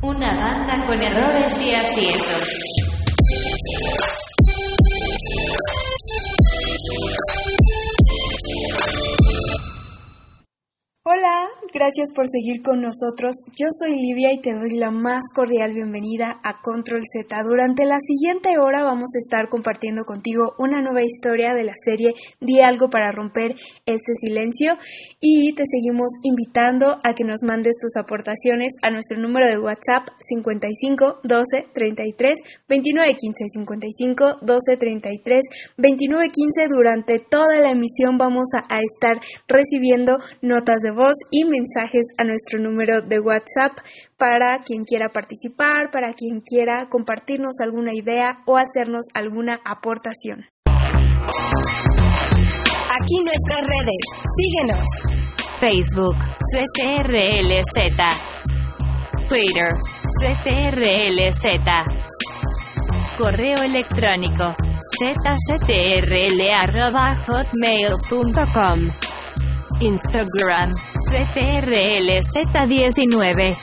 Una banda con errores y aciertos. Gracias por seguir con nosotros. Yo soy Livia y te doy la más cordial bienvenida a Control Z. Durante la siguiente hora vamos a estar compartiendo contigo una nueva historia de la serie Di algo para romper este silencio y te seguimos invitando a que nos mandes tus aportaciones a nuestro número de WhatsApp 55 12 33 29 15 55 12 33 29 15. Durante toda la emisión vamos a, a estar recibiendo notas de voz y mensajes a nuestro número de WhatsApp para quien quiera participar, para quien quiera compartirnos alguna idea o hacernos alguna aportación. Aquí nuestras redes. Síguenos. Facebook, CTRLZ. Twitter, CTRLZ. Correo electrónico, zctrl.hotmail.com. Instagram, CTRLZ19.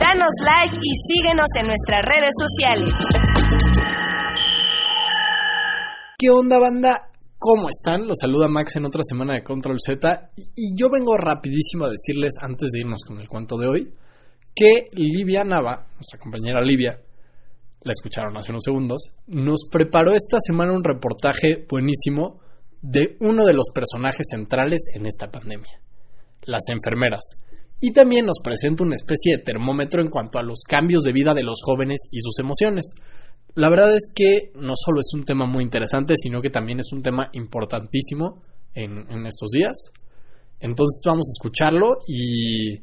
Danos like y síguenos en nuestras redes sociales. ¿Qué onda, banda? ¿Cómo están? Los saluda Max en otra semana de Control Z. Y, y yo vengo rapidísimo a decirles, antes de irnos con el cuento de hoy, que Livia Nava, nuestra compañera Livia, la escucharon hace unos segundos, nos preparó esta semana un reportaje buenísimo de uno de los personajes centrales en esta pandemia, las enfermeras. Y también nos presenta una especie de termómetro en cuanto a los cambios de vida de los jóvenes y sus emociones. La verdad es que no solo es un tema muy interesante, sino que también es un tema importantísimo en, en estos días. Entonces vamos a escucharlo y,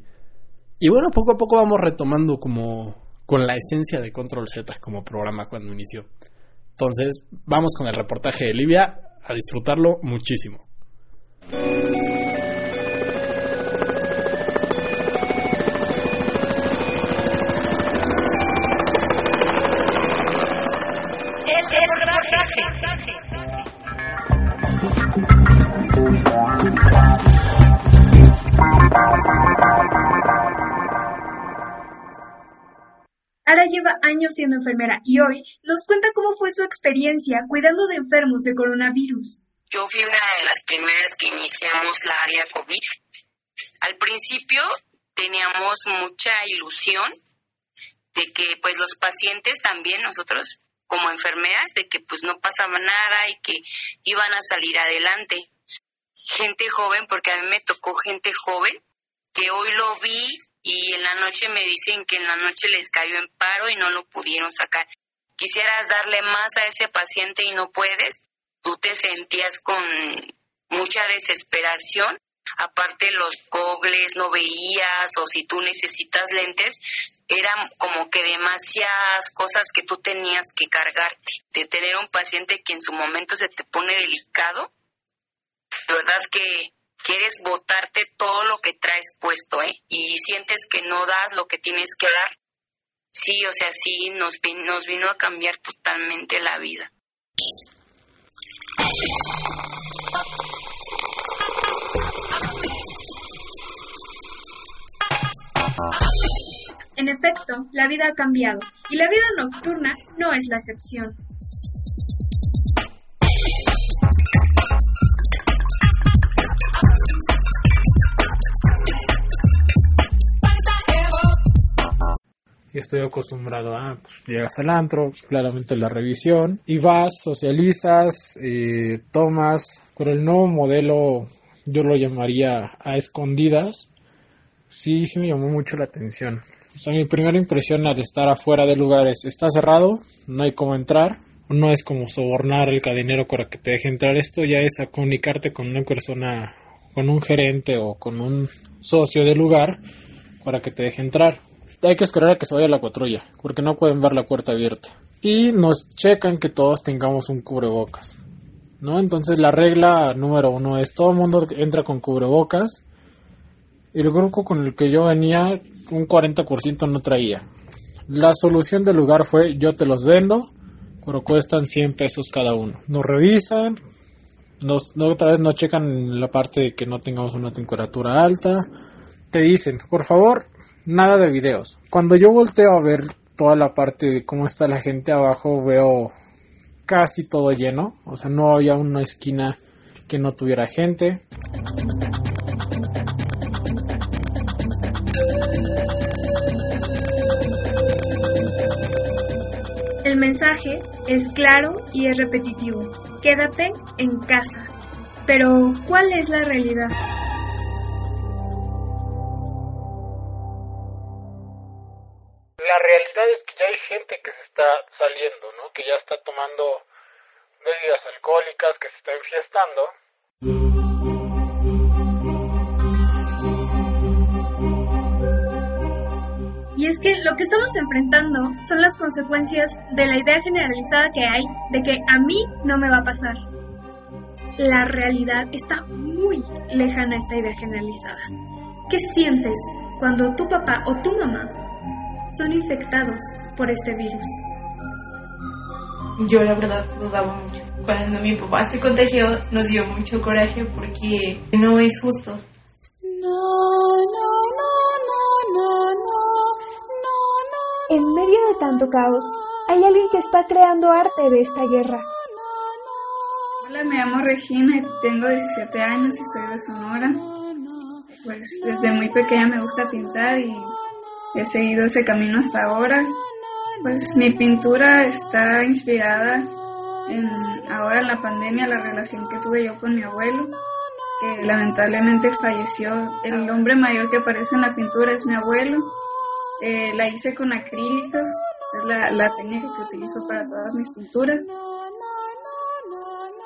y bueno, poco a poco vamos retomando como con la esencia de Control Z como programa cuando inició. Entonces, vamos con el reportaje de Livia a disfrutarlo muchísimo. El, el Ara lleva años siendo enfermera y hoy nos cuenta cómo fue su experiencia cuidando de enfermos de coronavirus. Yo fui una de las primeras que iniciamos la área COVID. Al principio teníamos mucha ilusión de que pues los pacientes también nosotros como enfermeras de que pues no pasaba nada y que iban a salir adelante. Gente joven, porque a mí me tocó gente joven, que hoy lo vi y en la noche me dicen que en la noche les cayó en paro y no lo pudieron sacar. Quisieras darle más a ese paciente y no puedes, tú te sentías con mucha desesperación. Aparte los gogles no veías o si tú necesitas lentes, eran como que demasiadas cosas que tú tenías que cargarte. De tener un paciente que en su momento se te pone delicado, de verdad que quieres botarte todo lo que traes puesto, ¿eh? Y sientes que no das lo que tienes que dar. Sí, o sea, sí, nos, nos vino a cambiar totalmente la vida. En efecto, la vida ha cambiado y la vida nocturna no es la excepción. Estoy acostumbrado a, pues, llegas al antro, claramente la revisión, y vas, socializas, eh, tomas, con el nuevo modelo yo lo llamaría a escondidas, sí, sí me llamó mucho la atención. O sea, mi primera impresión al estar afuera del lugar es, está cerrado, no hay cómo entrar, no es como sobornar al cadenero para que te deje entrar, esto ya es a comunicarte con una persona, con un gerente o con un socio del lugar para que te deje entrar hay que esperar a que se vaya la patrulla, porque no pueden ver la puerta abierta. Y nos checan que todos tengamos un cubrebocas. ¿no? Entonces la regla número uno es todo el mundo entra con cubrebocas. El grupo con el que yo venía, un 40% no traía. La solución del lugar fue yo te los vendo, pero cuestan 100 pesos cada uno. Nos revisan, nos, no, otra vez nos checan la parte de que no tengamos una temperatura alta. Te dicen, por favor, nada de videos. Cuando yo volteo a ver toda la parte de cómo está la gente abajo, veo casi todo lleno. O sea, no había una esquina que no tuviera gente. El mensaje es claro y es repetitivo. Quédate en casa. Pero, ¿cuál es la realidad? La realidad es que ya hay gente que se está saliendo, ¿no? Que ya está tomando bebidas alcohólicas, que se está enfiestando. Y es que lo que estamos enfrentando son las consecuencias de la idea generalizada que hay de que a mí no me va a pasar. La realidad está muy lejana a esta idea generalizada. ¿Qué sientes cuando tu papá o tu mamá son infectados por este virus? Yo la verdad dudaba mucho. Cuando mi papá se contagió nos dio mucho coraje porque no es justo. En medio de tanto caos, hay alguien que está creando arte de esta guerra. Hola, me llamo Regina y tengo 17 años y soy de Sonora. Pues desde muy pequeña me gusta pintar y he seguido ese camino hasta ahora. Pues mi pintura está inspirada en ahora en la pandemia, la relación que tuve yo con mi abuelo, que lamentablemente falleció. El hombre mayor que aparece en la pintura es mi abuelo. Eh, la hice con acrílicos, es la, la técnica que utilizo para todas mis pinturas.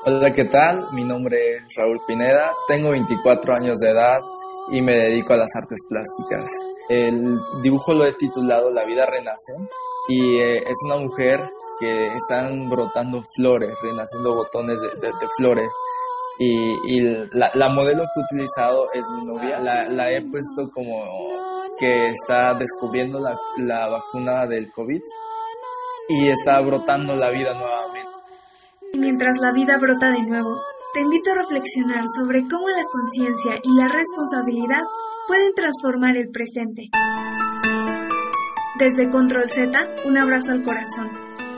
Hola, ¿qué tal? Mi nombre es Raúl Pineda, tengo 24 años de edad y me dedico a las artes plásticas. El dibujo lo he titulado La vida renace y eh, es una mujer que están brotando flores, renaciendo botones de, de, de flores. Y, y la, la, modelo que he utilizado es mi novia. La, la he puesto como que está descubriendo la, la vacuna del COVID y está brotando la vida nuevamente. Y mientras la vida brota de nuevo, te invito a reflexionar sobre cómo la conciencia y la responsabilidad pueden transformar el presente. Desde Control Z, un abrazo al corazón.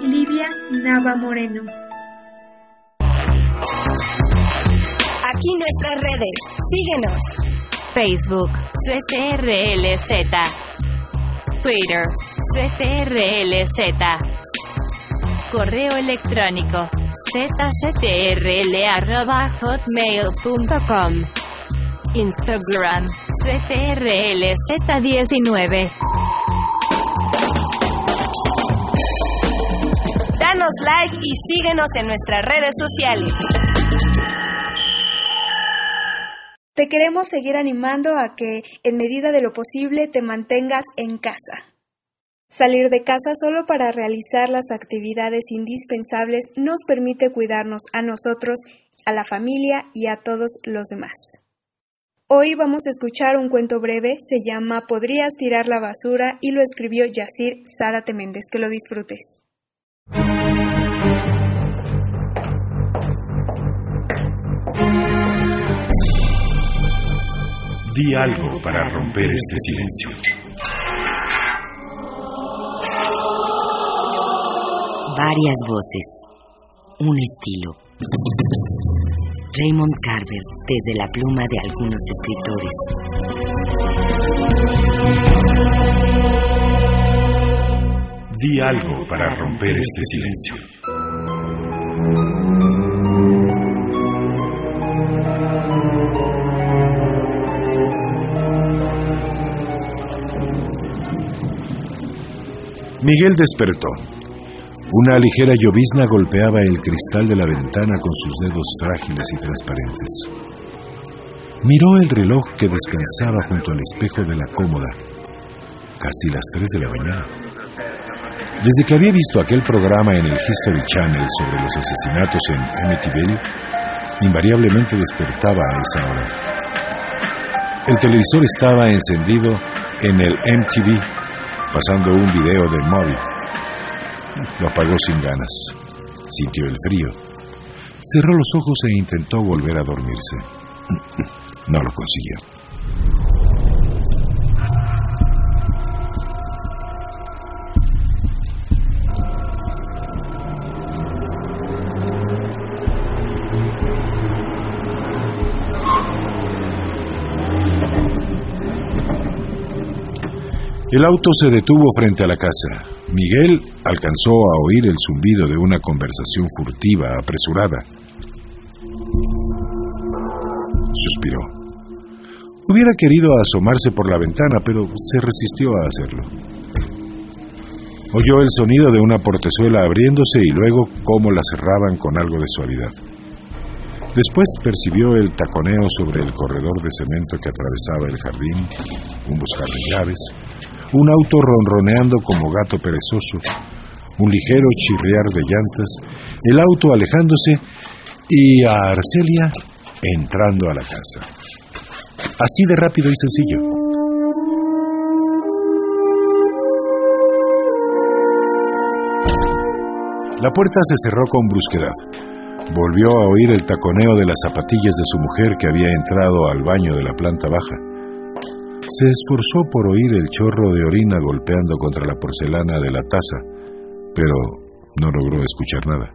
Livia Nava Moreno. Aquí nuestras redes. Síguenos. Facebook, CTRLZ. Twitter, CTRLZ. Correo electrónico, zctrl.hotmail.com. Instagram, CTRLZ19. Danos like y síguenos en nuestras redes sociales. Te queremos seguir animando a que, en medida de lo posible, te mantengas en casa. Salir de casa solo para realizar las actividades indispensables nos permite cuidarnos a nosotros, a la familia y a todos los demás. Hoy vamos a escuchar un cuento breve, se llama Podrías tirar la basura y lo escribió Yacir Zárate Méndez. Que lo disfrutes. Di algo para romper este silencio. Varias voces, un estilo. Raymond Carver, desde la pluma de algunos escritores. Di algo para romper este silencio. Miguel despertó. Una ligera llovizna golpeaba el cristal de la ventana con sus dedos frágiles y transparentes. Miró el reloj que descansaba junto al espejo de la cómoda, casi las 3 de la mañana. Desde que había visto aquel programa en el History Channel sobre los asesinatos en Amityville, invariablemente despertaba a esa hora. El televisor estaba encendido en el MTV, pasando un video del móvil. Lo apagó sin ganas. Sintió el frío. Cerró los ojos e intentó volver a dormirse. No lo consiguió. El auto se detuvo frente a la casa. Miguel alcanzó a oír el zumbido de una conversación furtiva, apresurada. Suspiró. Hubiera querido asomarse por la ventana, pero se resistió a hacerlo. Oyó el sonido de una portezuela abriéndose y luego cómo la cerraban con algo de suavidad. Después percibió el taconeo sobre el corredor de cemento que atravesaba el jardín, un buscar de llaves, un auto ronroneando como gato perezoso, un ligero chirriar de llantas, el auto alejándose y a Arcelia entrando a la casa. Así de rápido y sencillo. La puerta se cerró con brusquedad. Volvió a oír el taconeo de las zapatillas de su mujer que había entrado al baño de la planta baja. Se esforzó por oír el chorro de orina golpeando contra la porcelana de la taza, pero no logró escuchar nada.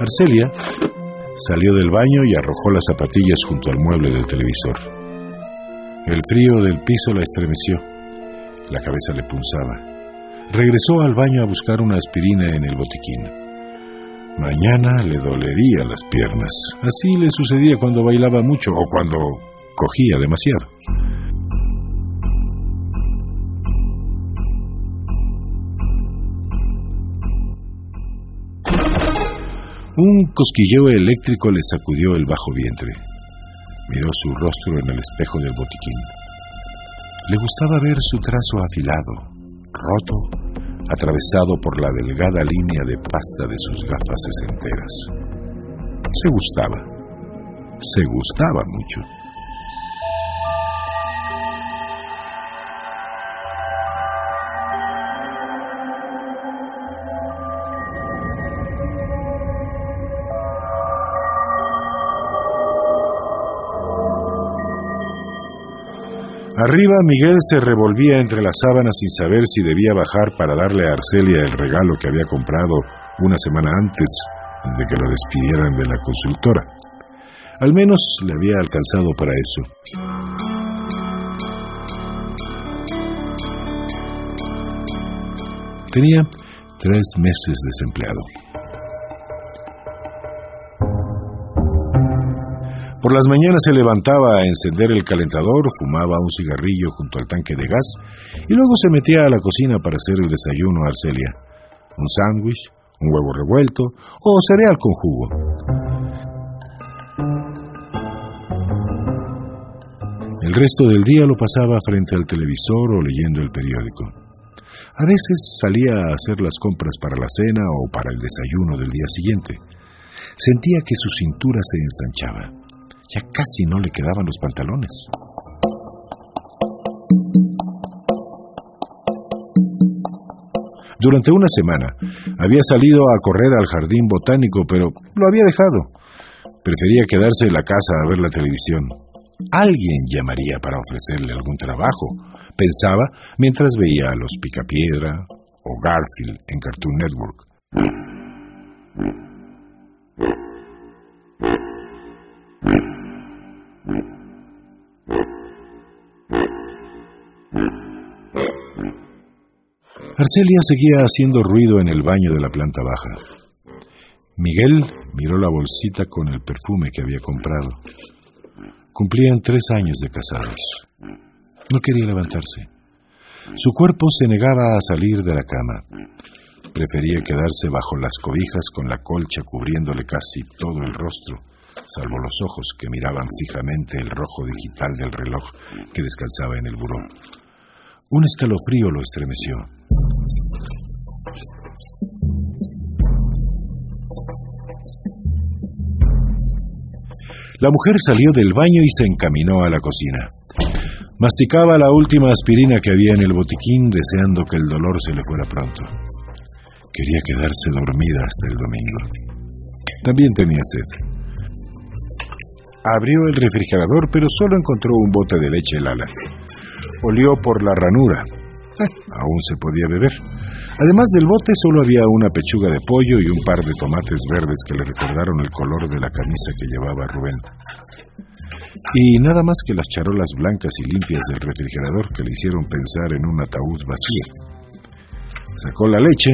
Arcelia salió del baño y arrojó las zapatillas junto al mueble del televisor. El frío del piso la estremeció. La cabeza le punzaba. Regresó al baño a buscar una aspirina en el botiquín. Mañana le dolería las piernas. Así le sucedía cuando bailaba mucho o cuando cogía demasiado. Un cosquilleo eléctrico le sacudió el bajo vientre. Miró su rostro en el espejo del botiquín. Le gustaba ver su trazo afilado, roto, atravesado por la delgada línea de pasta de sus gafas sesenteras. Se gustaba, se gustaba mucho. Arriba Miguel se revolvía entre las sábanas sin saber si debía bajar para darle a Arcelia el regalo que había comprado una semana antes de que lo despidieran de la consultora. Al menos le había alcanzado para eso. Tenía tres meses desempleado. Por las mañanas se levantaba a encender el calentador, fumaba un cigarrillo junto al tanque de gas y luego se metía a la cocina para hacer el desayuno a Arcelia. Un sándwich, un huevo revuelto o cereal con jugo. El resto del día lo pasaba frente al televisor o leyendo el periódico. A veces salía a hacer las compras para la cena o para el desayuno del día siguiente. Sentía que su cintura se ensanchaba. Ya casi no le quedaban los pantalones. Durante una semana había salido a correr al jardín botánico, pero lo había dejado. Prefería quedarse en la casa a ver la televisión. Alguien llamaría para ofrecerle algún trabajo, pensaba mientras veía a los Picapiedra o Garfield en Cartoon Network. Arcelia seguía haciendo ruido en el baño de la planta baja. Miguel miró la bolsita con el perfume que había comprado. Cumplían tres años de casados. No quería levantarse. Su cuerpo se negaba a salir de la cama. Prefería quedarse bajo las cobijas con la colcha cubriéndole casi todo el rostro, salvo los ojos que miraban fijamente el rojo digital del reloj que descansaba en el buró. Un escalofrío lo estremeció. La mujer salió del baño y se encaminó a la cocina. Masticaba la última aspirina que había en el botiquín deseando que el dolor se le fuera pronto. Quería quedarse dormida hasta el domingo. También tenía sed. Abrió el refrigerador pero solo encontró un bote de leche Lala. Olió por la ranura. Aún se podía beber. Además del bote solo había una pechuga de pollo y un par de tomates verdes que le recordaron el color de la camisa que llevaba Rubén. Y nada más que las charolas blancas y limpias del refrigerador que le hicieron pensar en un ataúd vacío. Sacó la leche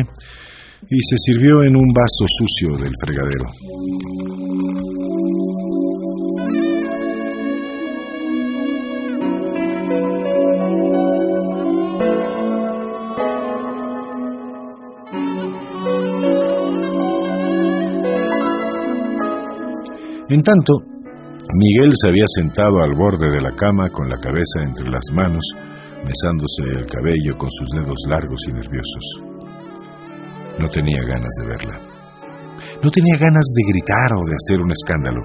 y se sirvió en un vaso sucio del fregadero. En tanto, Miguel se había sentado al borde de la cama con la cabeza entre las manos, mesándose el cabello con sus dedos largos y nerviosos. No tenía ganas de verla. No tenía ganas de gritar o de hacer un escándalo.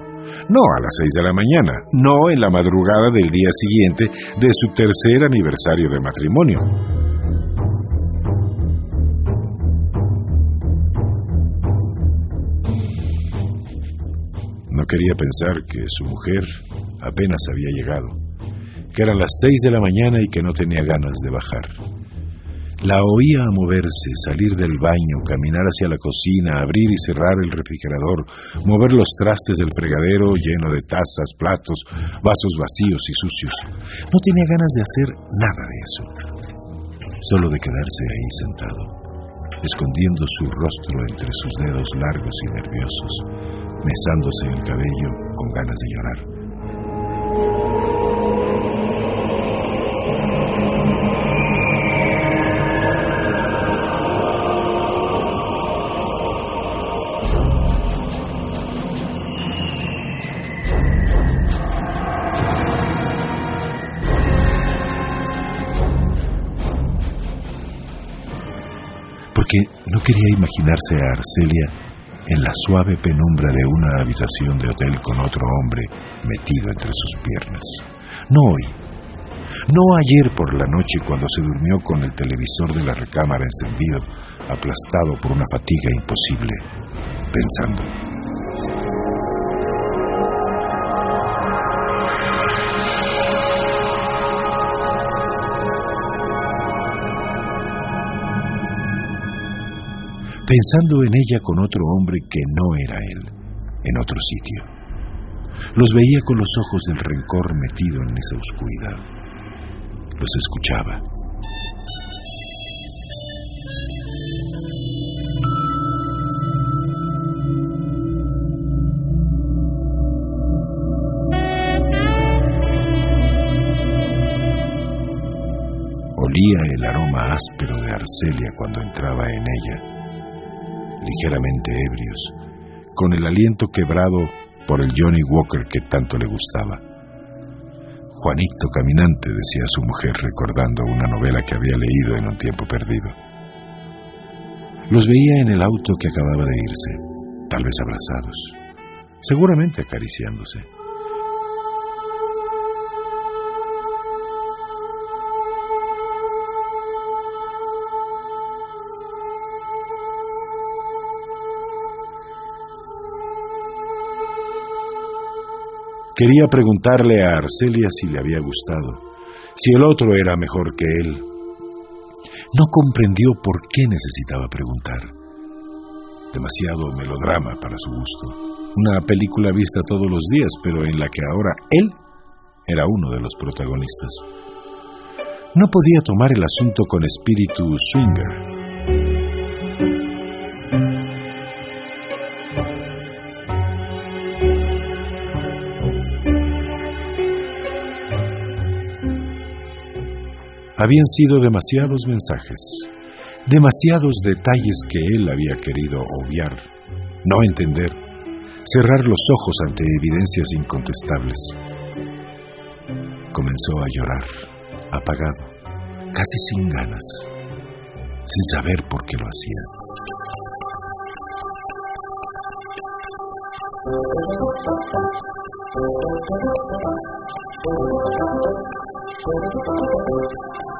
No a las seis de la mañana, no en la madrugada del día siguiente de su tercer aniversario de matrimonio. Quería pensar que su mujer apenas había llegado, que eran las seis de la mañana y que no tenía ganas de bajar. La oía moverse, salir del baño, caminar hacia la cocina, abrir y cerrar el refrigerador, mover los trastes del fregadero lleno de tazas, platos, vasos vacíos y sucios. No tenía ganas de hacer nada de eso, solo de quedarse ahí sentado, escondiendo su rostro entre sus dedos largos y nerviosos, mesándose el cabello con ganas de llorar. porque no quería imaginarse a Arcelia en la suave penumbra de una habitación de hotel con otro hombre metido entre sus piernas. No hoy, no ayer por la noche cuando se durmió con el televisor de la recámara encendido, aplastado por una fatiga imposible, pensando. Pensando en ella con otro hombre que no era él, en otro sitio. Los veía con los ojos del rencor metido en esa oscuridad. Los escuchaba. Olía el aroma áspero de Arcelia cuando entraba en ella ligeramente ebrios, con el aliento quebrado por el Johnny Walker que tanto le gustaba. Juanito Caminante, decía su mujer recordando una novela que había leído en un tiempo perdido. Los veía en el auto que acababa de irse, tal vez abrazados, seguramente acariciándose. Quería preguntarle a Arcelia si le había gustado, si el otro era mejor que él. No comprendió por qué necesitaba preguntar. Demasiado melodrama para su gusto. Una película vista todos los días, pero en la que ahora él era uno de los protagonistas. No podía tomar el asunto con espíritu swinger. Habían sido demasiados mensajes, demasiados detalles que él había querido obviar, no entender, cerrar los ojos ante evidencias incontestables. Comenzó a llorar, apagado, casi sin ganas, sin saber por qué lo hacía.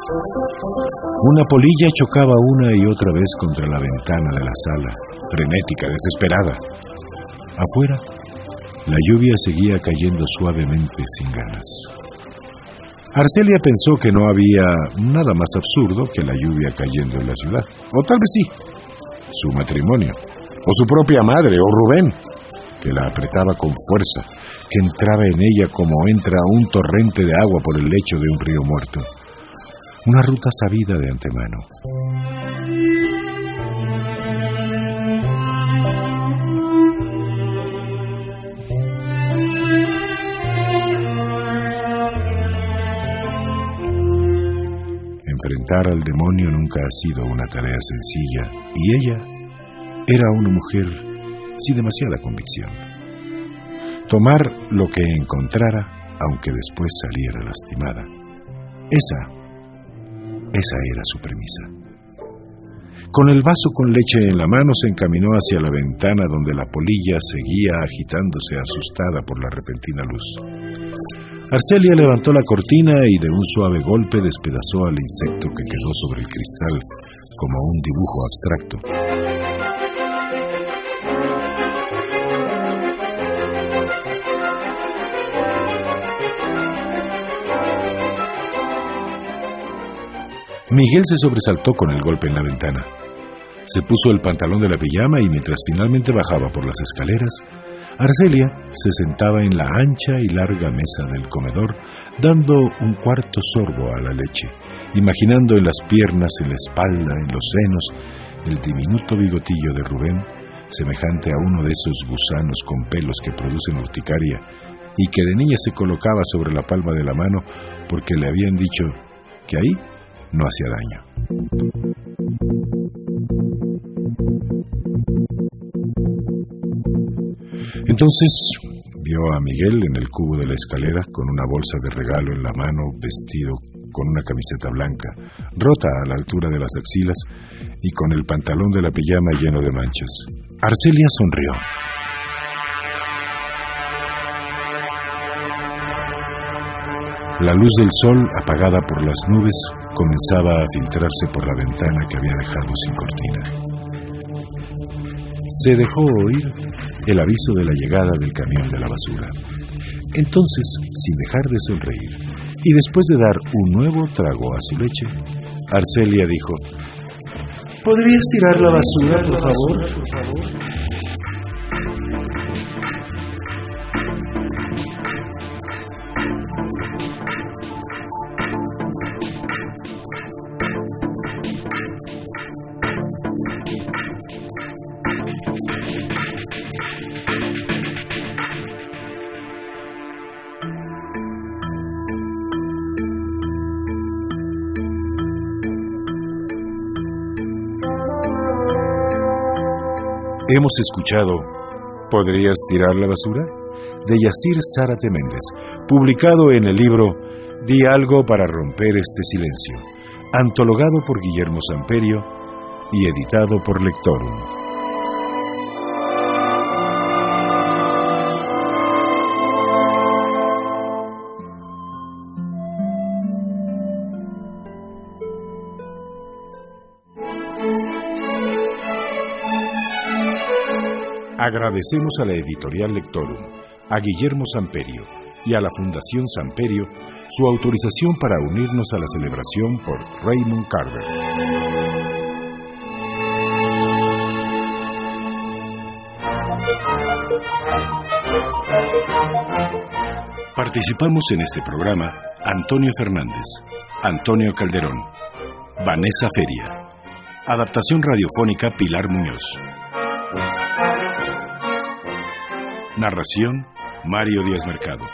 Una polilla chocaba una y otra vez contra la ventana de la sala, frenética, desesperada. Afuera, la lluvia seguía cayendo suavemente sin ganas. Arcelia pensó que no había nada más absurdo que la lluvia cayendo en la ciudad. O tal vez sí, su matrimonio, o su propia madre, o Rubén, que la apretaba con fuerza, que entraba en ella como entra un torrente de agua por el lecho de un río muerto. Una ruta sabida de antemano. Enfrentar al demonio nunca ha sido una tarea sencilla y ella era una mujer sin demasiada convicción. Tomar lo que encontrara aunque después saliera lastimada. Esa, esa era su premisa. Con el vaso con leche en la mano se encaminó hacia la ventana donde la polilla seguía agitándose asustada por la repentina luz. Arcelia levantó la cortina y de un suave golpe despedazó al insecto que quedó sobre el cristal como un dibujo abstracto. Miguel se sobresaltó con el golpe en la ventana. Se puso el pantalón de la pijama y mientras finalmente bajaba por las escaleras, Arcelia se sentaba en la ancha y larga mesa del comedor dando un cuarto sorbo a la leche, imaginando en las piernas, en la espalda, en los senos, el diminuto bigotillo de Rubén, semejante a uno de esos gusanos con pelos que producen urticaria y que de niña se colocaba sobre la palma de la mano porque le habían dicho que ahí no hacía daño. Entonces vio a Miguel en el cubo de la escalera con una bolsa de regalo en la mano, vestido con una camiseta blanca, rota a la altura de las axilas y con el pantalón de la pijama lleno de manchas. Arcelia sonrió. La luz del sol, apagada por las nubes, comenzaba a filtrarse por la ventana que había dejado sin cortina. Se dejó oír el aviso de la llegada del camión de la basura. Entonces, sin dejar de sonreír, y después de dar un nuevo trago a su leche, Arcelia dijo, ¿Podrías tirar la basura, por favor? Hemos escuchado ¿Podrías tirar la basura? de Yacir Zárate Méndez, publicado en el libro Di algo para romper este silencio, antologado por Guillermo Samperio y editado por Lectorum. Agradecemos a la editorial Lectorum, a Guillermo Samperio y a la Fundación Samperio su autorización para unirnos a la celebración por Raymond Carver. Participamos en este programa Antonio Fernández, Antonio Calderón, Vanessa Feria, adaptación radiofónica Pilar Muñoz. Narración, Mario Díaz Mercado.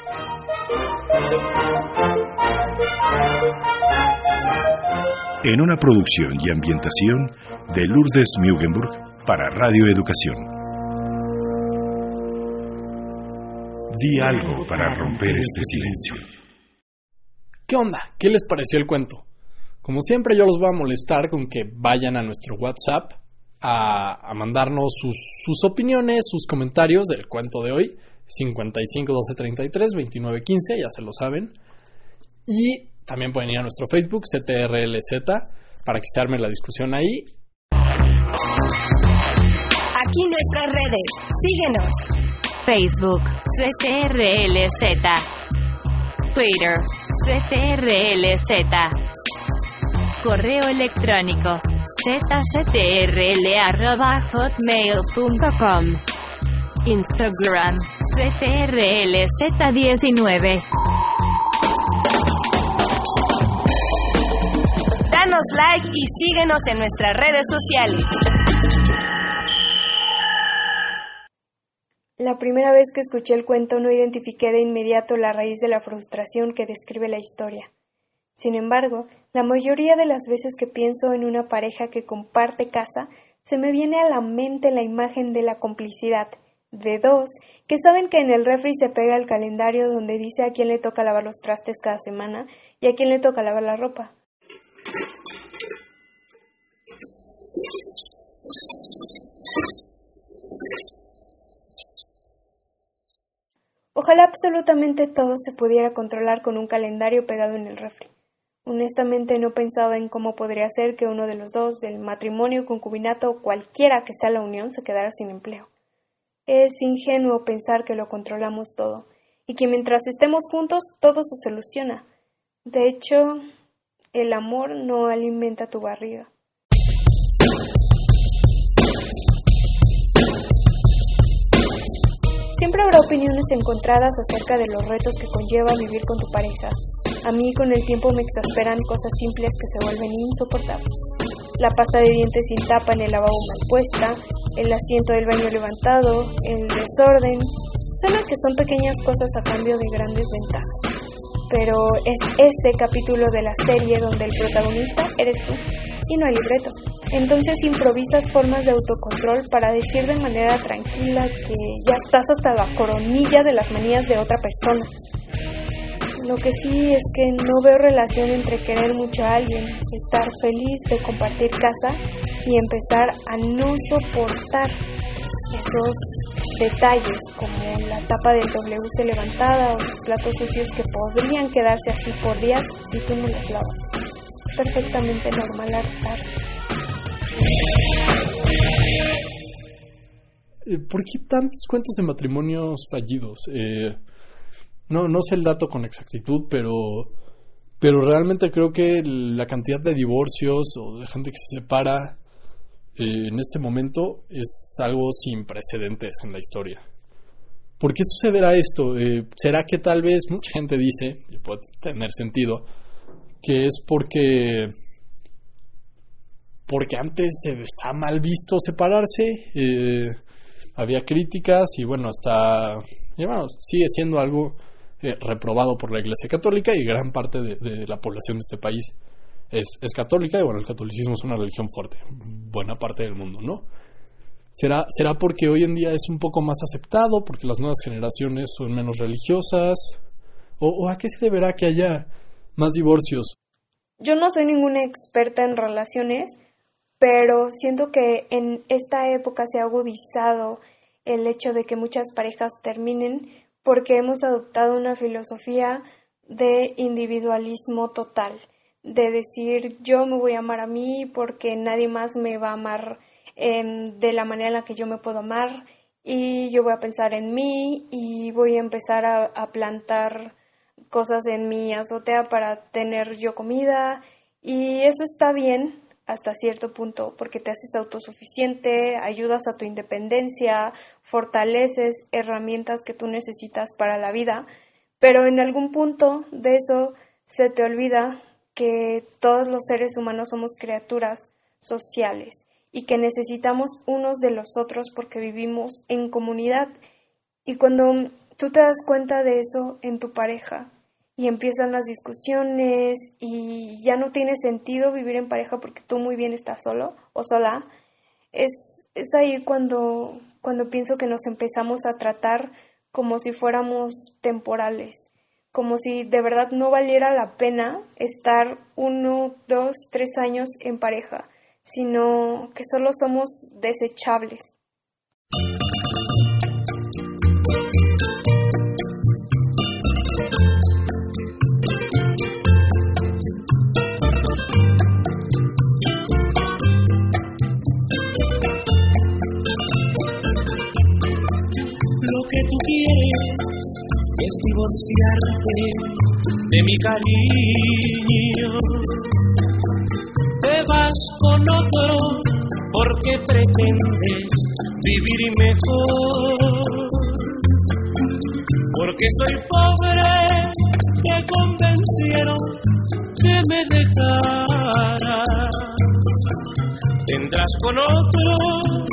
En una producción y ambientación de Lourdes Mugenburg para Radio Educación. Di algo para romper este silencio. ¿Qué onda? ¿Qué les pareció el cuento? Como siempre yo los voy a molestar con que vayan a nuestro WhatsApp a, mandarnos sus, sus, opiniones, sus comentarios del cuento de hoy. 55 12 33 29 15, ya se lo saben. Y también pueden ir a nuestro Facebook, CTRLZ, para que se arme la discusión ahí. Aquí nuestras redes. Síguenos. Facebook, CTRLZ. Twitter, CTRLZ. Correo electrónico, zctrl.hotmail.com. Instagram, CTRLZ19. Danos like y síguenos en nuestras redes sociales. La primera vez que escuché el cuento no identifiqué de inmediato la raíz de la frustración que describe la historia. Sin embargo, la mayoría de las veces que pienso en una pareja que comparte casa, se me viene a la mente la imagen de la complicidad, de dos que saben que en el refri se pega el calendario donde dice a quién le toca lavar los trastes cada semana y a quién le toca lavar la ropa. Ojalá absolutamente todo se pudiera controlar con un calendario pegado en el refri. Honestamente no pensaba en cómo podría ser que uno de los dos, del matrimonio, concubinato o cualquiera que sea la unión, se quedara sin empleo. Es ingenuo pensar que lo controlamos todo y que mientras estemos juntos todo se soluciona. De hecho, el amor no alimenta tu barriga. Siempre habrá opiniones encontradas acerca de los retos que conlleva vivir con tu pareja. A mí con el tiempo me exasperan cosas simples que se vuelven insoportables. La pasta de dientes sin tapa en el lavabo mal puesta, el asiento del baño levantado, el desorden. Suena que son pequeñas cosas a cambio de grandes ventajas. Pero es ese capítulo de la serie donde el protagonista eres tú y no hay libreto. Entonces improvisas formas de autocontrol para decir de manera tranquila que ya estás hasta la coronilla de las manías de otra persona. Lo que sí es que no veo relación entre querer mucho a alguien, estar feliz de compartir casa y empezar a no soportar esos detalles como la tapa del WC levantada o los platos sucios que podrían quedarse así por días si tú no los lavas. Perfectamente normal hartarse. Eh, ¿Por qué tantos cuentos de matrimonios fallidos? Eh, no, no sé el dato con exactitud, pero, pero realmente creo que la cantidad de divorcios o de gente que se separa eh, en este momento es algo sin precedentes en la historia. ¿Por qué sucederá esto? ¿Será que tal vez mucha gente dice, y puede tener sentido, que es porque porque antes está mal visto separarse, eh, había críticas y bueno, hasta, sigue siendo algo eh, reprobado por la Iglesia Católica y gran parte de, la población de este país es, católica y bueno, el catolicismo es una religión fuerte, buena parte del mundo, ¿no? ¿Será, ¿Será porque hoy en día es un poco más aceptado, porque las nuevas generaciones son menos religiosas? ¿O, o a qué se deberá que haya más divorcios? Yo no soy ninguna experta en relaciones, pero siento que en esta época se ha agudizado el hecho de que muchas parejas terminen porque hemos adoptado una filosofía de individualismo total, de decir yo me voy a amar a mí porque nadie más me va a amar de la manera en la que yo me puedo amar y yo voy a pensar en mí y voy a empezar a, a plantar cosas en mi azotea para tener yo comida y eso está bien hasta cierto punto porque te haces autosuficiente, ayudas a tu independencia, fortaleces herramientas que tú necesitas para la vida, pero en algún punto de eso se te olvida que todos los seres humanos somos criaturas sociales y que necesitamos unos de los otros porque vivimos en comunidad. Y cuando tú te das cuenta de eso en tu pareja, y empiezan las discusiones y ya no tiene sentido vivir en pareja porque tú muy bien estás solo o sola, es, es ahí cuando, cuando pienso que nos empezamos a tratar como si fuéramos temporales, como si de verdad no valiera la pena estar uno, dos, tres años en pareja, sino que solo somos desechables. Divorciarte de mi cariño. Te vas con otro porque pretendes vivir mejor. Porque soy pobre, te convencieron que me dejaras. Tendrás con otro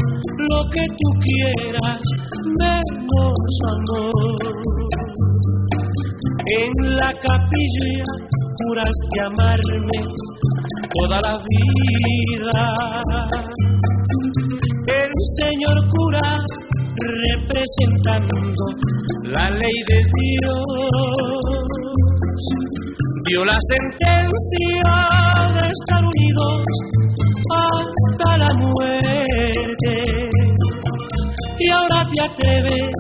lo que tú quieras, juraste amarme toda la vida. El señor cura representando la ley de Dios dio la sentencia de estar unidos hasta la muerte y ahora te atreves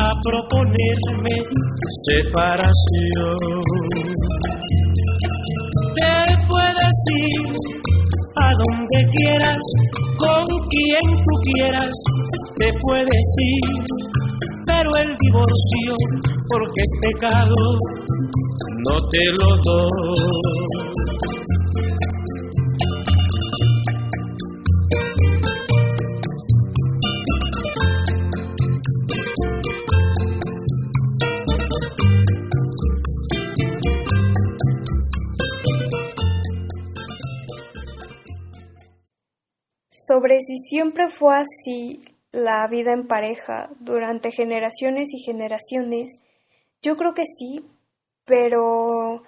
a proponerme separación. No te lo doy. sobre si siempre fue así la vida en pareja durante generaciones y generaciones, yo creo que sí, pero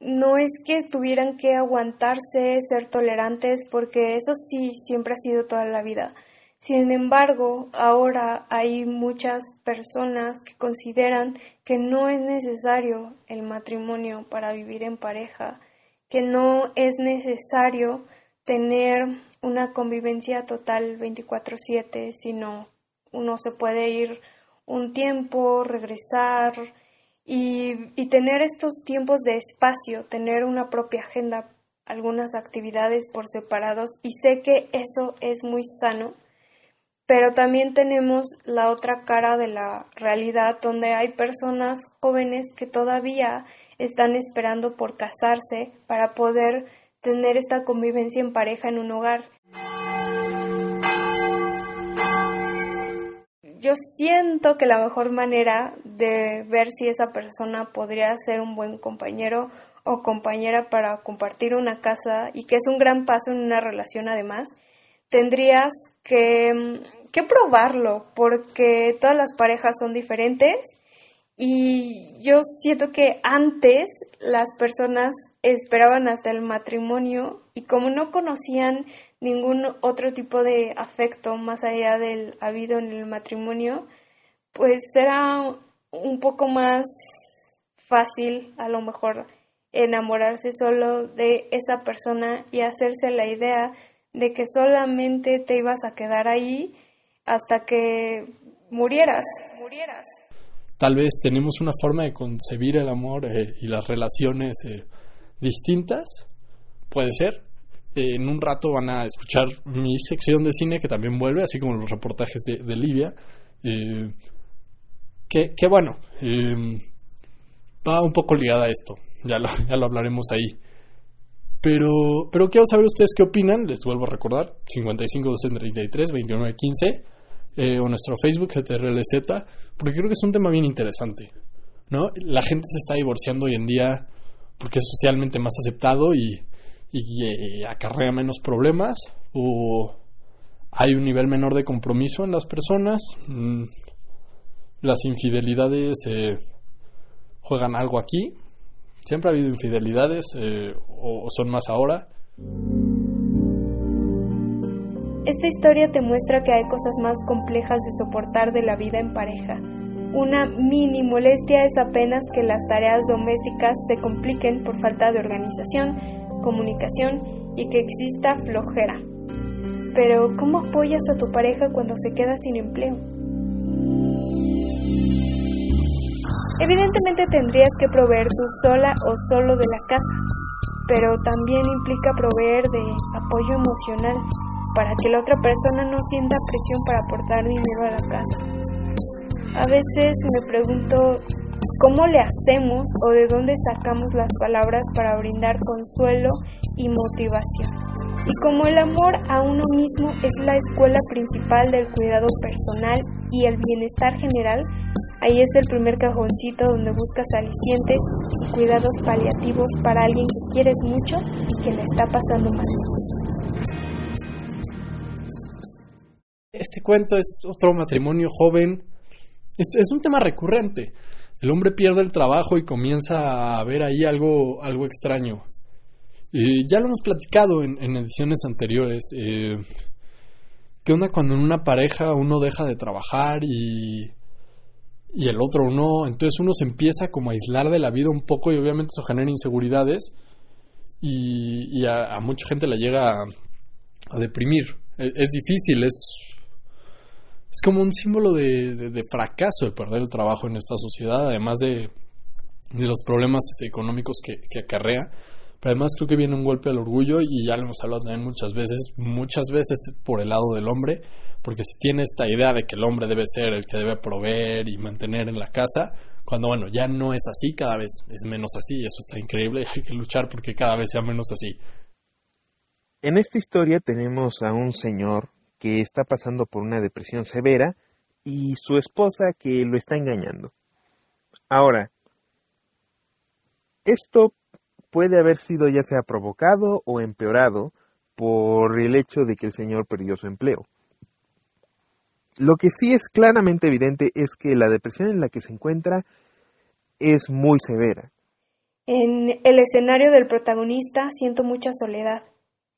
no es que tuvieran que aguantarse, ser tolerantes, porque eso sí siempre ha sido toda la vida. Sin embargo, ahora hay muchas personas que consideran que no es necesario el matrimonio para vivir en pareja, que no es necesario tener una convivencia total 24/7, sino uno se puede ir un tiempo, regresar y, y, tener estos tiempos de espacio, tener una propia agenda, algunas actividades por separados y sé que eso es muy sano, pero también tenemos la otra cara de la realidad donde hay personas jóvenes que todavía están esperando por casarse para poder tener esta convivencia en pareja en un hogar. Yo siento que la mejor manera de ver si esa persona podría ser un buen compañero o compañera para compartir una casa y que es un gran paso en una relación además, tendrías que, que probarlo porque todas las parejas son diferentes y yo siento que antes las personas esperaban hasta el matrimonio y como no conocían ningún otro tipo de afecto más allá del habido en el matrimonio, pues era un poco más fácil a lo mejor enamorarse solo de esa persona y hacerse la idea de que solamente te ibas a quedar ahí hasta que murieras, murieras. Tal vez tenemos una forma de concebir el amor eh, y las relaciones eh, distintas, puede ser. Eh, en un rato van a escuchar mi sección de cine que también vuelve, así como los reportajes de, Libia. que, que, bueno, va un poco ligada a esto, ya lo, ya lo hablaremos ahí. Pero, pero quiero saber ustedes qué opinan, les vuelvo a recordar, 55 233 29 15 eh, o nuestro Facebook, GTRLZ, porque creo que es un tema bien interesante. ¿no? La gente se está divorciando hoy en día porque es socialmente más aceptado y, y eh, acarrea menos problemas, o hay un nivel menor de compromiso en las personas, mm, las infidelidades eh, juegan algo aquí, siempre ha habido infidelidades o son más ahora. Esta historia te muestra que hay cosas más complejas de soportar de la vida en pareja. Una mini molestia es apenas que las tareas domésticas se compliquen por falta de organización, comunicación y que exista flojera. Pero, ¿cómo apoyas a tu pareja cuando se queda sin empleo? Evidentemente tendrías que proveer tú sola o solo de la casa, pero también implica proveer de apoyo emocional para que la otra persona no sienta presión para aportar dinero a la casa. A veces me pregunto cómo le hacemos o de dónde sacamos las palabras para brindar consuelo y motivación. Y como el amor a uno mismo es la escuela principal del cuidado personal y el bienestar general, ahí es el primer cajoncito donde buscas alicientes y cuidados paliativos para alguien que quieres mucho y que le está pasando mal. Este cuento es otro matrimonio joven. Es, es un tema recurrente. El hombre pierde el trabajo y comienza a ver ahí algo, algo extraño. Eh, ya lo hemos platicado en, ediciones anteriores. Eh, ¿Qué onda cuando en una pareja uno deja de trabajar y, y el otro no? Entonces uno se empieza como a aislar de la vida un poco y obviamente eso genera inseguridades y, y a, mucha gente le llega a, a deprimir. Es, es, difícil, es, es como un símbolo de, de, de, fracaso el perder el trabajo en esta sociedad, además de, los problemas económicos que, acarrea. Pero además creo que viene un golpe al orgullo y ya lo hemos hablado también muchas veces, muchas veces por el lado del hombre, porque si tiene esta idea de que el hombre debe ser el que debe proveer y mantener en la casa, cuando bueno, ya no es así, cada vez es menos así y eso está increíble y hay que luchar porque cada vez sea menos así. En esta historia tenemos a un señor que está pasando por una depresión severa y su esposa que lo está engañando. Ahora, esto puede haber sido ya sea provocado o empeorado por el hecho de que el señor perdió su empleo. Lo que sí es claramente evidente es que la depresión en la que se encuentra es muy severa. En el escenario del protagonista siento mucha soledad,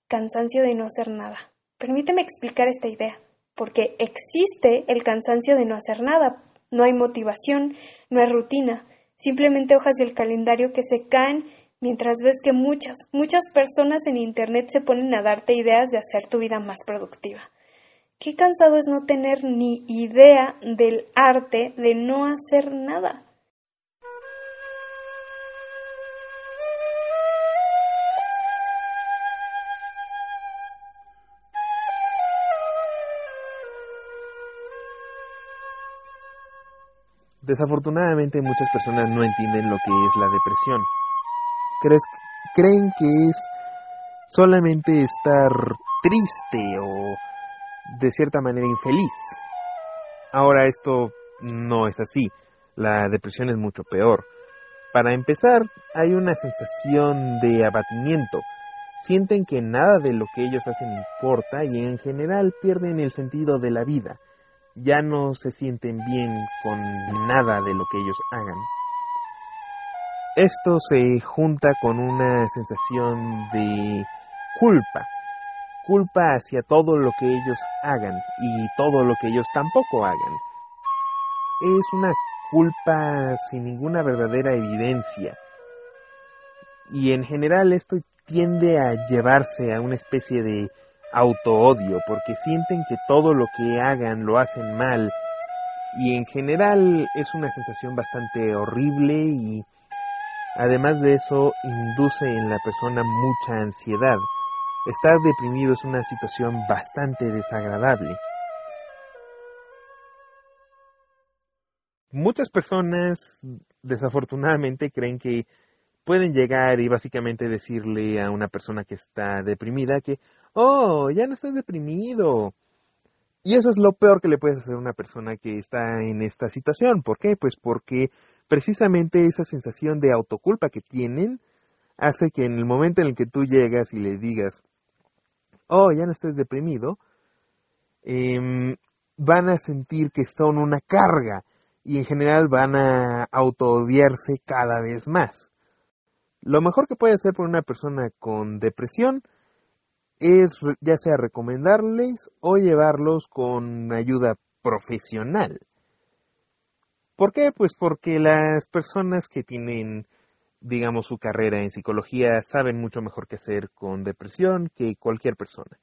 cansancio de no hacer nada. Permíteme explicar esta idea, porque existe el cansancio de no hacer nada. No hay motivación, no hay rutina, simplemente hojas del calendario que se caen mientras ves que muchas, muchas personas en Internet se ponen a darte ideas de hacer tu vida más productiva. Qué cansado es no tener ni idea del arte de no hacer nada. Desafortunadamente muchas personas no entienden lo que es la depresión creen que es solamente estar triste o de cierta manera infeliz. Ahora esto no es así. La depresión es mucho peor. Para empezar, hay una sensación de abatimiento. Sienten que nada de lo que ellos hacen importa y en general pierden el sentido de la vida. Ya no se sienten bien con nada de lo que ellos hagan. Esto se junta con una sensación de culpa, culpa hacia todo lo que ellos hagan y todo lo que ellos tampoco hagan. Es una culpa sin ninguna verdadera evidencia. Y en general esto tiende a llevarse a una especie de auto-odio porque sienten que todo lo que hagan lo hacen mal y en general es una sensación bastante horrible y Además de eso, induce en la persona mucha ansiedad. Estar deprimido es una situación bastante desagradable. Muchas personas desafortunadamente creen que pueden llegar y básicamente decirle a una persona que está deprimida que, oh, ya no estás deprimido. Y eso es lo peor que le puedes hacer a una persona que está en esta situación. ¿Por qué? Pues porque precisamente esa sensación de autoculpa que tienen hace que en el momento en el que tú llegas y le digas, oh, ya no estés deprimido, eh, van a sentir que son una carga y en general van a autoodiarse cada vez más. Lo mejor que puede hacer por una persona con depresión es ya sea recomendarles o llevarlos con ayuda profesional. ¿Por qué? Pues porque las personas que tienen, digamos, su carrera en psicología saben mucho mejor qué hacer con depresión que cualquier persona.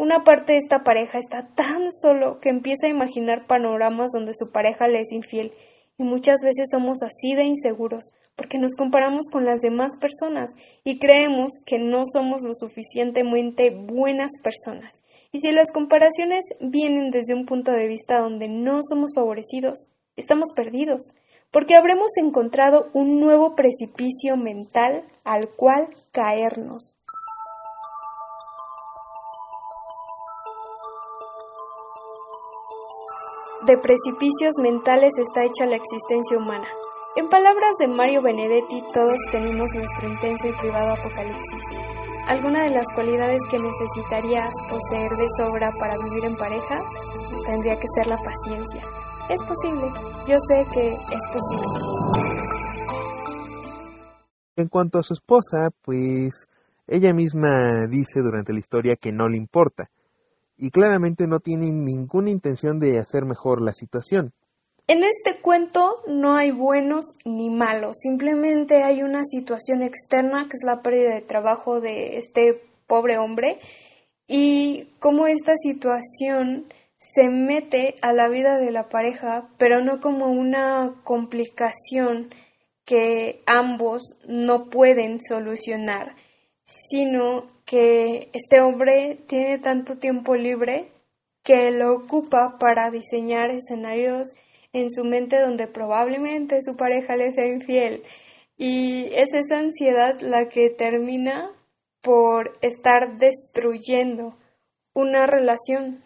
Una parte de esta pareja está tan solo que empieza a imaginar panoramas donde su pareja le es infiel y muchas veces somos así de inseguros porque nos comparamos con las demás personas y creemos que no somos lo suficientemente buenas personas. Y si las comparaciones vienen desde un punto de vista donde no somos favorecidos, estamos perdidos, porque habremos encontrado un nuevo precipicio mental al cual caernos. De precipicios mentales está hecha la existencia humana. En palabras de Mario Benedetti, todos tenemos nuestro intenso y privado apocalipsis. ¿Alguna de las cualidades que necesitarías poseer de sobra para vivir en pareja? Tendría que ser la paciencia. Es posible, yo sé que es posible. En cuanto a su esposa, pues ella misma dice durante la historia que no le importa y claramente no tiene ninguna intención de hacer mejor la situación. En este cuento no hay buenos ni malos, simplemente hay una situación externa que es la pérdida de trabajo de este pobre hombre y cómo esta situación se mete a la vida de la pareja, pero no como una complicación que ambos no pueden solucionar, sino que este hombre tiene tanto tiempo libre que lo ocupa para diseñar escenarios en su mente donde probablemente su pareja le sea infiel. Y es esa ansiedad la que termina por estar destruyendo una relación.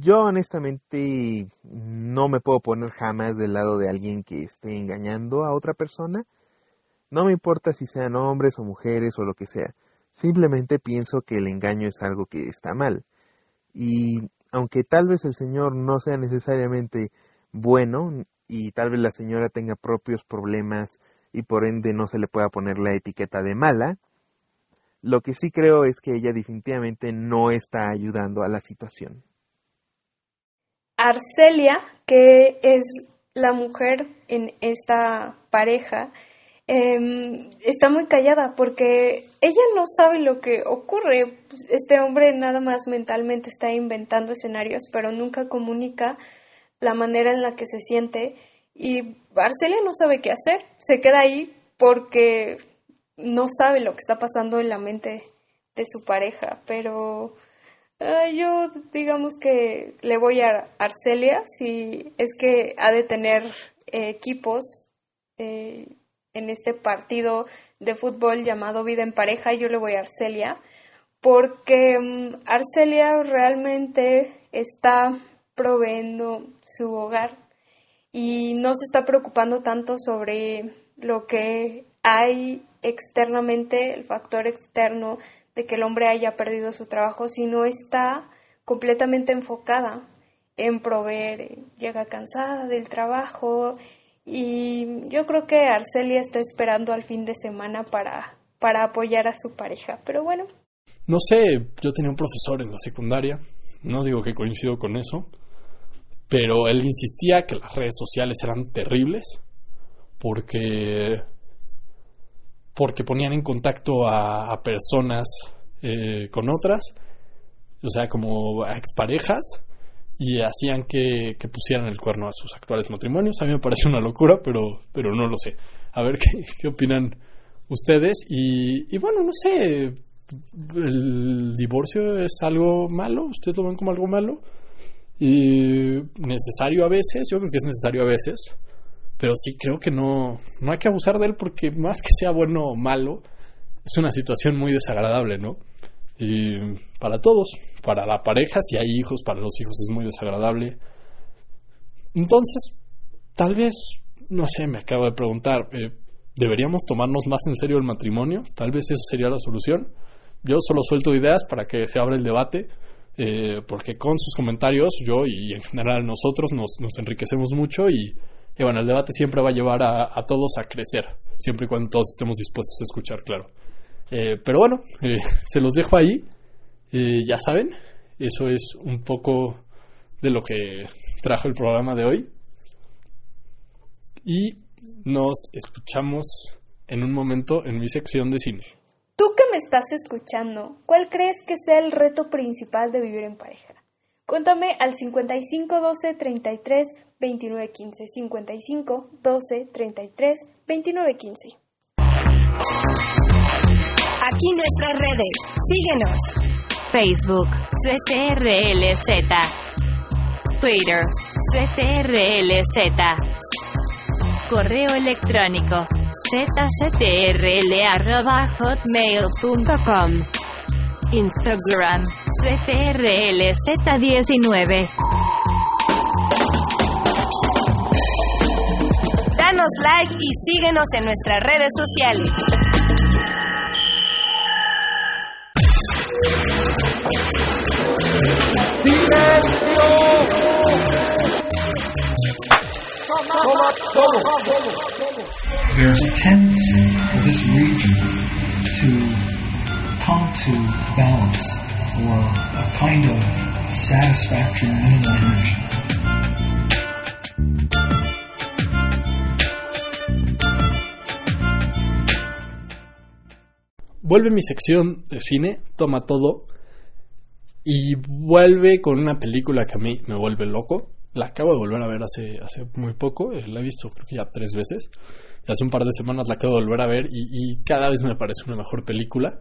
Yo honestamente no me puedo poner jamás del lado de alguien que esté engañando a otra persona. No me importa si sean hombres o mujeres o lo que sea. Simplemente pienso que el engaño es algo que está mal. Y aunque tal vez el Señor no sea necesariamente bueno y tal vez la señora tenga propios problemas y por ende no se le pueda poner la etiqueta de mala, lo que sí creo es que ella definitivamente no está ayudando a la situación. Arcelia, que es la mujer en esta pareja, eh, está muy callada porque ella no sabe lo que ocurre. Este hombre nada más mentalmente está inventando escenarios, pero nunca comunica la manera en la que se siente. Y Arcelia no sabe qué hacer. Se queda ahí porque no sabe lo que está pasando en la mente de su pareja. Pero yo digamos que le voy a Arcelia si es que ha de tener eh, equipos. Eh, en este partido de fútbol llamado Vida en Pareja, yo le voy a Arcelia, porque mm, Arcelia realmente está proveyendo su hogar y no se está preocupando tanto sobre lo que hay externamente, el factor externo de que el hombre haya perdido su trabajo, sino está completamente enfocada en proveer. Llega cansada del trabajo, y yo creo que Arcelia está esperando al fin de semana para, para apoyar a su pareja. Pero bueno. No sé, yo tenía un profesor en la secundaria, no digo que coincido con eso, pero él insistía que las redes sociales eran terribles porque porque ponían en contacto a, personas eh, con otras, o sea, como a exparejas, y hacían que, pusieran el cuerno a sus actuales matrimonios. A mí me parece una locura, pero, pero no lo sé. A ver qué, qué opinan ustedes. Y, y, bueno, no sé, el divorcio es algo malo, ustedes lo ven como algo malo. Y necesario a veces, yo creo que es necesario a veces, pero sí creo que no, no hay que abusar de él porque más que sea bueno o malo, es una situación muy desagradable, ¿no? Y para todos, para la pareja, si hay hijos, para los hijos es muy desagradable. Entonces, tal vez, no sé, me acabo de preguntar, eh, ¿deberíamos tomarnos más en serio el matrimonio? Tal vez eso sería la solución. Yo solo suelto ideas para que se abra el debate, eh, porque con sus comentarios yo y en general nosotros nos, enriquecemos mucho y, bueno, el debate siempre va a llevar a, todos a crecer, siempre y cuando todos estemos dispuestos a escuchar, claro. Eh, pero bueno, se los dejo ahí. Eh, ya saben, eso es un poco de lo que trajo el programa de hoy. Y nos escuchamos en un momento en mi sección de cine. Tú que me estás escuchando, ¿cuál crees que sea el reto principal de vivir en pareja? Cuéntame al 55 12 33 29 15 55 12 33 2915. Aquí nuestras redes. Síguenos. Facebook, CTRLZ. Twitter, CTRLZ. Correo electrónico, zctrl.hotmail.com. Instagram, CTRLZ19. Danos like y síguenos en nuestras redes sociales. There's a tendency for this region to come to balance or a kind of satisfactory minimal energy. Vuelve mi sección de cine, toma todo y vuelve con una película que a mí me vuelve loco. La acabo de volver a ver hace, hace muy poco, eh, la he visto creo que ya tres veces. Hace un par de semanas la acabo de volver a ver y, y cada vez me parece una mejor película.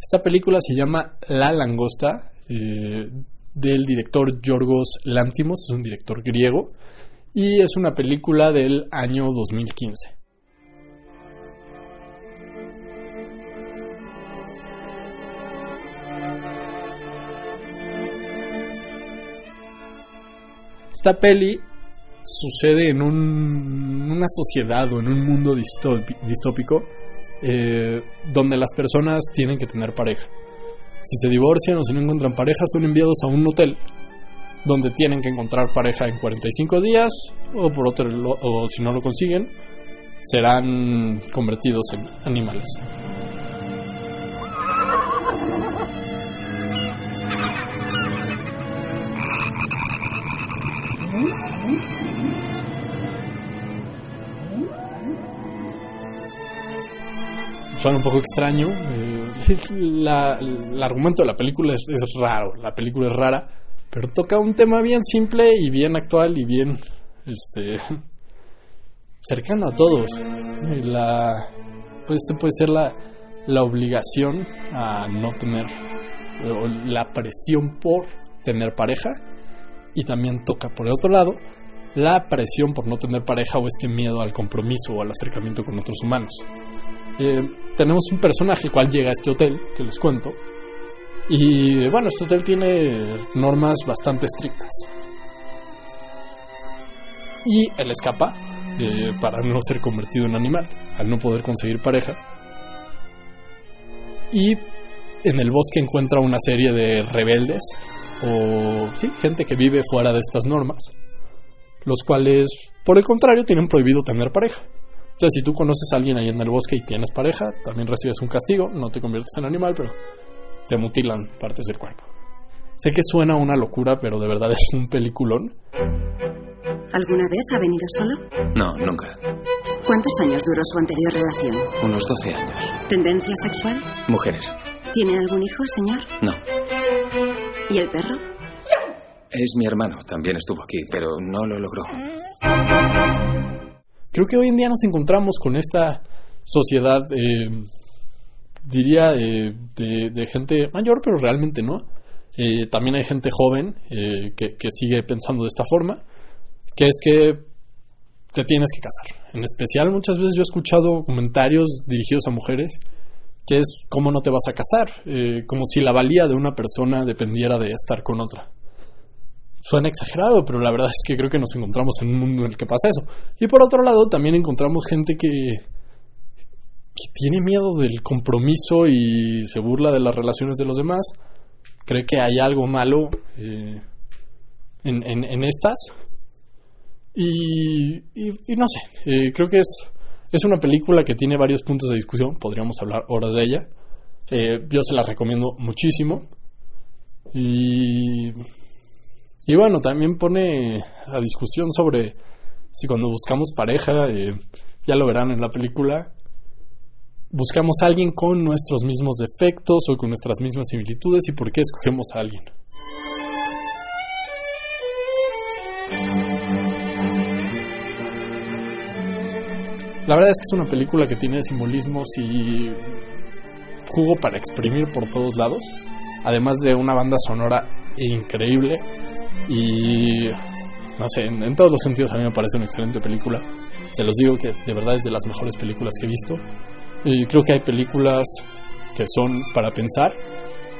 Esta película se llama La Langosta, eh, del director Yorgos Lantimos, es un director griego, y es una película del año 2015. Esta peli sucede en un- una sociedad o en un mundo distópi- distópico eh, donde las personas tienen que tener pareja. Si se divorcian o si no encuentran pareja, son enviados a un hotel donde tienen que encontrar pareja en 45 días o por otro o si no lo consiguen, serán convertidos en animales. Suena un poco extraño. eh, la- el argumento de la película es, raro. La película es rara, pero toca un tema bien simple y bien actual y bien este cercano a todos. La, pues este puede ser la, la obligación a no tener, o la presión por tener pareja. Y también toca, por el otro lado, la presión por no tener pareja o este miedo al compromiso o al acercamiento con otros humanos. Eh, tenemos un personaje el cual llega a este hotel, que les cuento. Y bueno, este hotel tiene normas bastante estrictas. Y él escapa eh, para no ser convertido en animal, al no poder conseguir pareja. Y en el bosque encuentra una serie de rebeldes o sí, gente que vive fuera de estas normas, los cuales, por el contrario, tienen prohibido tener pareja. Entonces, si tú conoces a alguien ahí en el bosque y tienes pareja, también recibes un castigo, no te conviertes en animal, pero te mutilan partes del cuerpo. Sé que suena una locura, pero de verdad es un peliculón. ¿Alguna vez ha venido solo? No, nunca. ¿Cuántos años duró su anterior relación? Unos 12 años. ¿Tendencia sexual? Mujeres. ¿Tiene algún hijo, señor? No. ¿Y el perro? Es mi hermano. También estuvo aquí, pero no lo logró. Creo que hoy en día nos encontramos con esta sociedad, eh, diría, eh, de, gente mayor, pero realmente no. Eh, también hay gente joven que, sigue pensando de esta forma, que es que te tienes que casar. En especial, muchas veces yo he escuchado comentarios dirigidos a mujeres que es cómo no te vas a casar, como si la valía de una persona dependiera de estar con otra. Suena exagerado, pero la verdad es que creo que nos encontramos en un mundo en el que pasa eso. Y por otro lado, también encontramos gente que, que tiene miedo del compromiso y se burla de las relaciones de los demás. Cree que hay algo malo eh, en, en- en estas. Y, y- y no sé, eh, creo que es, es una película que tiene varios puntos de discusión. Podríamos hablar horas de ella. Eh, yo se la recomiendo muchísimo. Y y bueno, también pone a discusión sobre si cuando buscamos pareja, eh, ya lo verán en la película, buscamos a alguien con nuestros mismos defectos o con nuestras mismas similitudes y por qué escogemos a alguien. La verdad es que es una película que tiene simbolismos y jugo para exprimir por todos lados, además de una banda sonora increíble y no sé, en, en todos los sentidos a mí me parece una excelente película. Se los digo que de verdad es de las mejores películas que he visto. Y creo que hay películas que son para pensar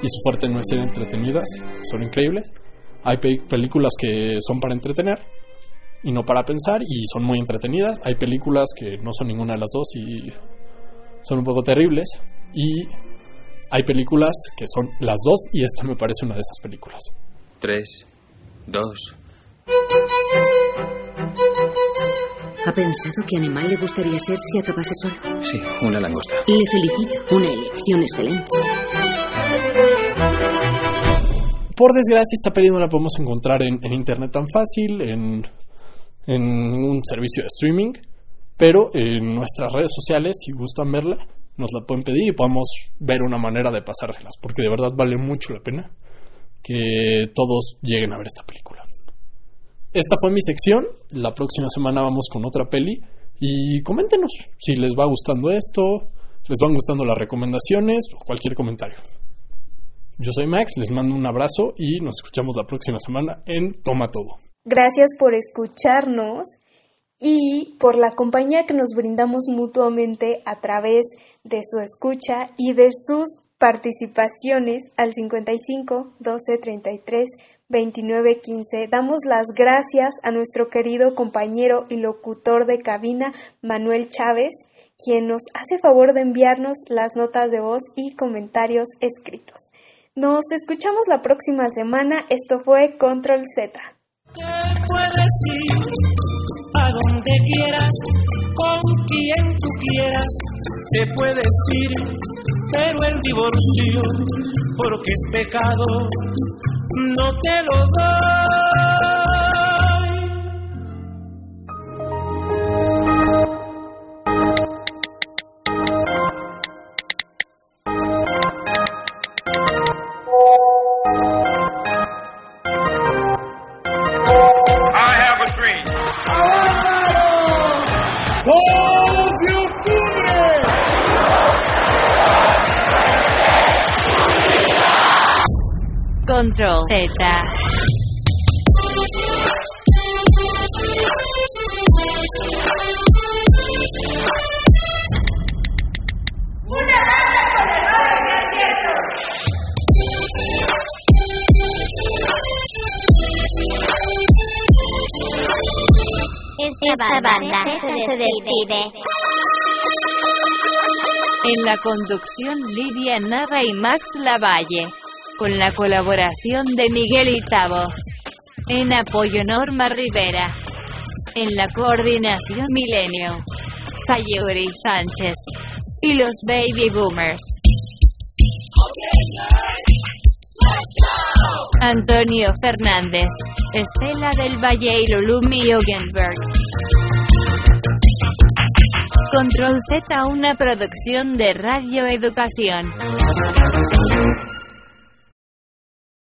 y su fuerte no es ser entretenidas, son increíbles. Hay pe- películas que son para entretener y no para pensar y son muy entretenidas. Hay películas que no son ninguna de las dos y son un poco terribles. Y hay películas que son las dos y esta me parece una de esas películas. Tres, dos. ¿Ha pensado qué animal le gustaría ser si acabase solo? Sí, una langosta. Le felicito. Una elección excelente. Por desgracia, esta peli no la podemos encontrar en, en internet tan fácil, en, en un servicio de streaming, pero en nuestras redes sociales, si gustan verla, nos la pueden pedir y podemos ver una manera de pasárselas, porque de verdad vale mucho la pena que todos lleguen a ver esta película. Esta fue mi sección, la próxima semana vamos con otra peli y coméntenos si les va gustando esto, si les van gustando las recomendaciones o cualquier comentario. Yo soy Max, les mando un abrazo y nos escuchamos la próxima semana en Toma Todo. Gracias por escucharnos y por la compañía que nos brindamos mutuamente a través de su escucha y de sus participaciones al 55 12 33 29 15. Damos las gracias a nuestro querido compañero y locutor de cabina Manuel Chávez, quien nos hace favor de enviarnos las notas de voz y comentarios escritos. Nos escuchamos la próxima semana. Esto fue Control Z. a donde quieras, con quien tú quieras, te puedes ir, pero el divorcio, porque es pecado, no te lo doy. Z. Una banda con errores aciertos. Esta banda se despide. En la conducción Lidia Nava y Max Lavalle, con la colaboración de Miguel Itabo. En apoyo Norma Rivera. En la coordinación Milenio, Sayuri Sánchez. Y los Baby Boomers. Antonio Fernández, Estela del Valle y Lulumi Ogenberg. Control Z, una producción de Radio Educación.